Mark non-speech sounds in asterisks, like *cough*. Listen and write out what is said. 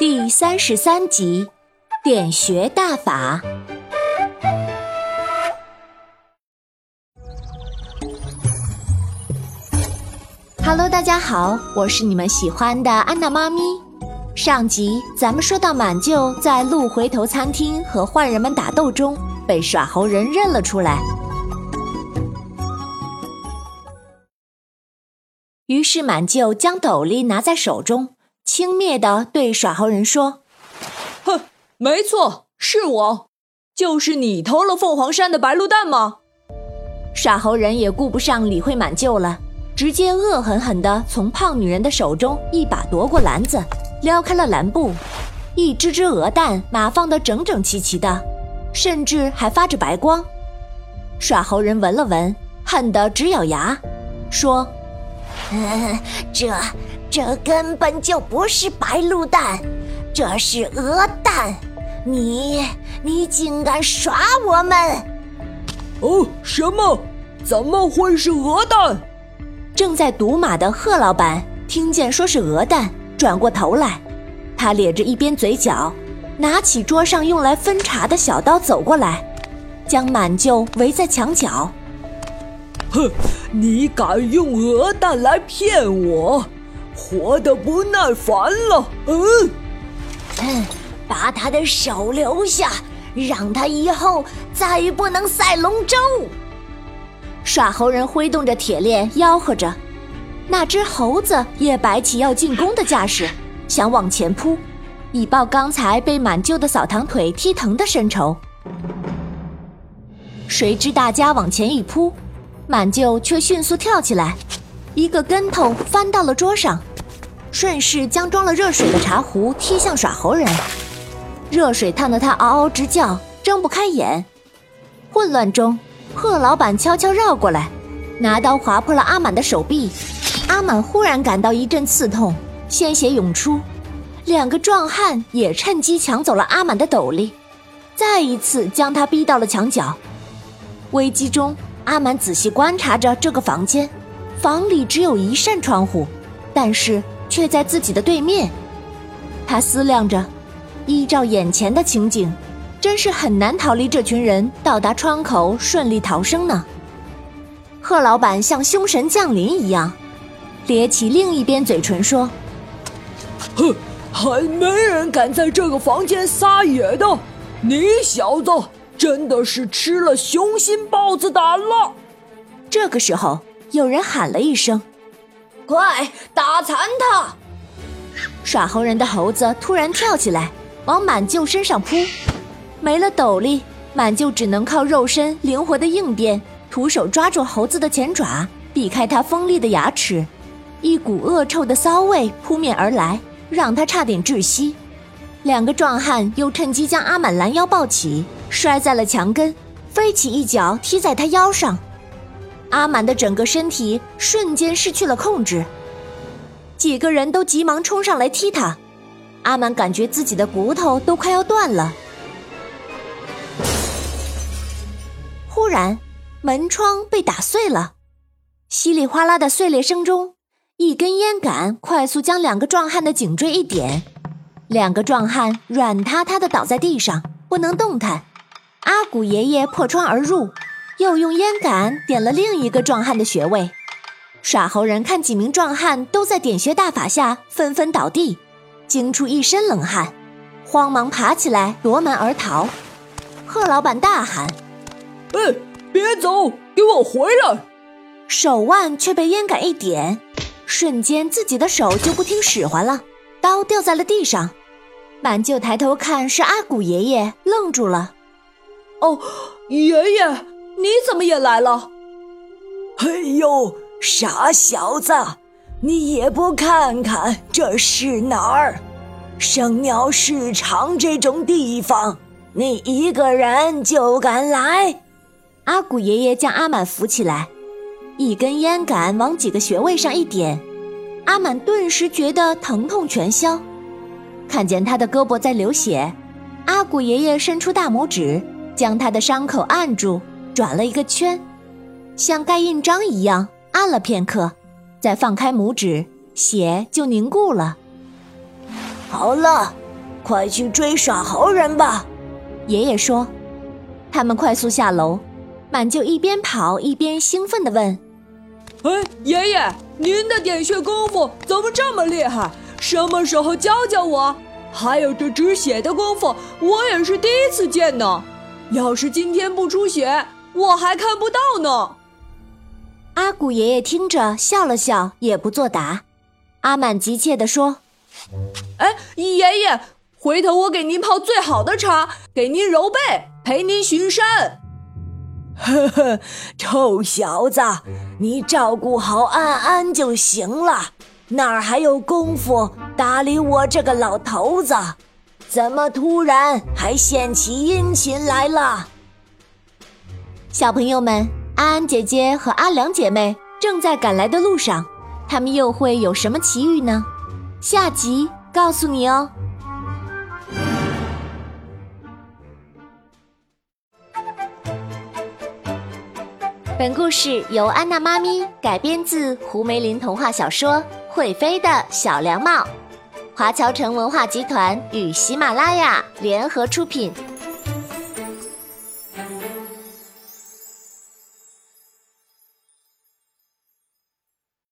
第三十三集，点穴大法。Hello，大家好，我是你们喜欢的安娜妈咪。上集咱们说到满舅在鹿回头餐厅和坏人们打斗中被耍猴人认了出来，于是满舅将斗笠拿在手中，轻蔑地对耍猴人说：“哼，没错，是我，就是你偷了凤凰山的白鹿蛋吗？”耍猴人也顾不上理会满舅了。直接恶狠狠地从胖女人的手中一把夺过篮子，撩开了蓝布，一只只鹅蛋码放得整整齐齐的，甚至还发着白光。耍猴人闻了闻，恨得直咬牙，说：“这 *laughs* 这根本就不是白鹿蛋，这是鹅蛋！你你竟敢耍我们！”哦，什么？怎么会是鹅蛋？正在赌马的贺老板听见说是鹅蛋，转过头来，他咧着一边嘴角，拿起桌上用来分茶的小刀走过来，将满舅围在墙角。哼，你敢用鹅蛋来骗我，活得不耐烦了？嗯，嗯，把他的手留下，让他以后再也不能赛龙舟。耍猴人挥动着铁链，吆喝着；那只猴子也摆起要进攻的架势，想往前扑，以报刚才被满舅的扫堂腿踢疼的深仇。谁知大家往前一扑，满舅却迅速跳起来，一个跟头翻到了桌上，顺势将装了热水的茶壶踢向耍猴人。热水烫得他嗷嗷直叫，睁不开眼。混乱中。贺老板悄悄绕过来，拿刀划破了阿满的手臂。阿满忽然感到一阵刺痛，鲜血涌出。两个壮汉也趁机抢走了阿满的斗笠，再一次将他逼到了墙角。危机中，阿满仔细观察着这个房间，房里只有一扇窗户，但是却在自己的对面。他思量着，依照眼前的情景。真是很难逃离这群人，到达窗口顺利逃生呢。贺老板像凶神降临一样，咧起另一边嘴唇说：“哼，还没人敢在这个房间撒野的。你小子真的是吃了雄心豹子胆了。”这个时候，有人喊了一声：“快打残他！”耍猴人的猴子突然跳起来，往满舅身上扑。没了斗笠，满舅只能靠肉身灵活的应变，徒手抓住猴子的前爪，避开它锋利的牙齿。一股恶臭的骚味扑面而来，让他差点窒息。两个壮汉又趁机将阿满拦腰抱起，摔在了墙根，飞起一脚踢在他腰上。阿满的整个身体瞬间失去了控制，几个人都急忙冲上来踢他。阿满感觉自己的骨头都快要断了。忽然，门窗被打碎了，稀里哗啦的碎裂声中，一根烟杆快速将两个壮汉的颈椎一点，两个壮汉软塌塌的倒在地上，不能动弹。阿古爷爷破窗而入，又用烟杆点了另一个壮汉的穴位。耍猴人看几名壮汉都在点穴大法下纷纷倒地，惊出一身冷汗，慌忙爬起来夺门而逃。贺老板大喊。哎，别走，给我回来！手腕却被烟杆一点，瞬间自己的手就不听使唤了，刀掉在了地上。满舅抬头看是阿古爷爷，愣住了。哦，爷爷，你怎么也来了？哎呦，傻小子，你也不看看这是哪儿？生鸟市场这种地方，你一个人就敢来？阿古爷爷将阿满扶起来，一根烟杆往几个穴位上一点，阿满顿时觉得疼痛全消。看见他的胳膊在流血，阿古爷爷伸出大拇指，将他的伤口按住，转了一个圈，像盖印章一样按了片刻，再放开拇指，血就凝固了。好了，快去追耍猴人吧。爷爷说。他们快速下楼，满就一边跑一边兴奋地问：“哎，爷爷，您的点穴功夫怎么这么厉害？什么时候教教我？还有这止血的功夫，我也是第一次见呢。要是今天不出血，我还看不到呢。”阿古爷爷听着笑了笑，也不作答。阿满急切地说：“哎，爷爷，回头我给您泡最好的茶，给您揉背，陪您巡山。”呵呵，臭小子，你照顾好安安就行了，哪儿还有功夫搭理我这个老头子？怎么突然还献起殷勤来了？小朋友们，安安姐姐和阿良姐妹正在赶来的路上，他们又会有什么奇遇呢？下集告诉你哦。本故事由安娜妈咪改编自胡梅林童话小说《会飞的小凉帽》，华侨城文化集团与喜马拉雅联合出品。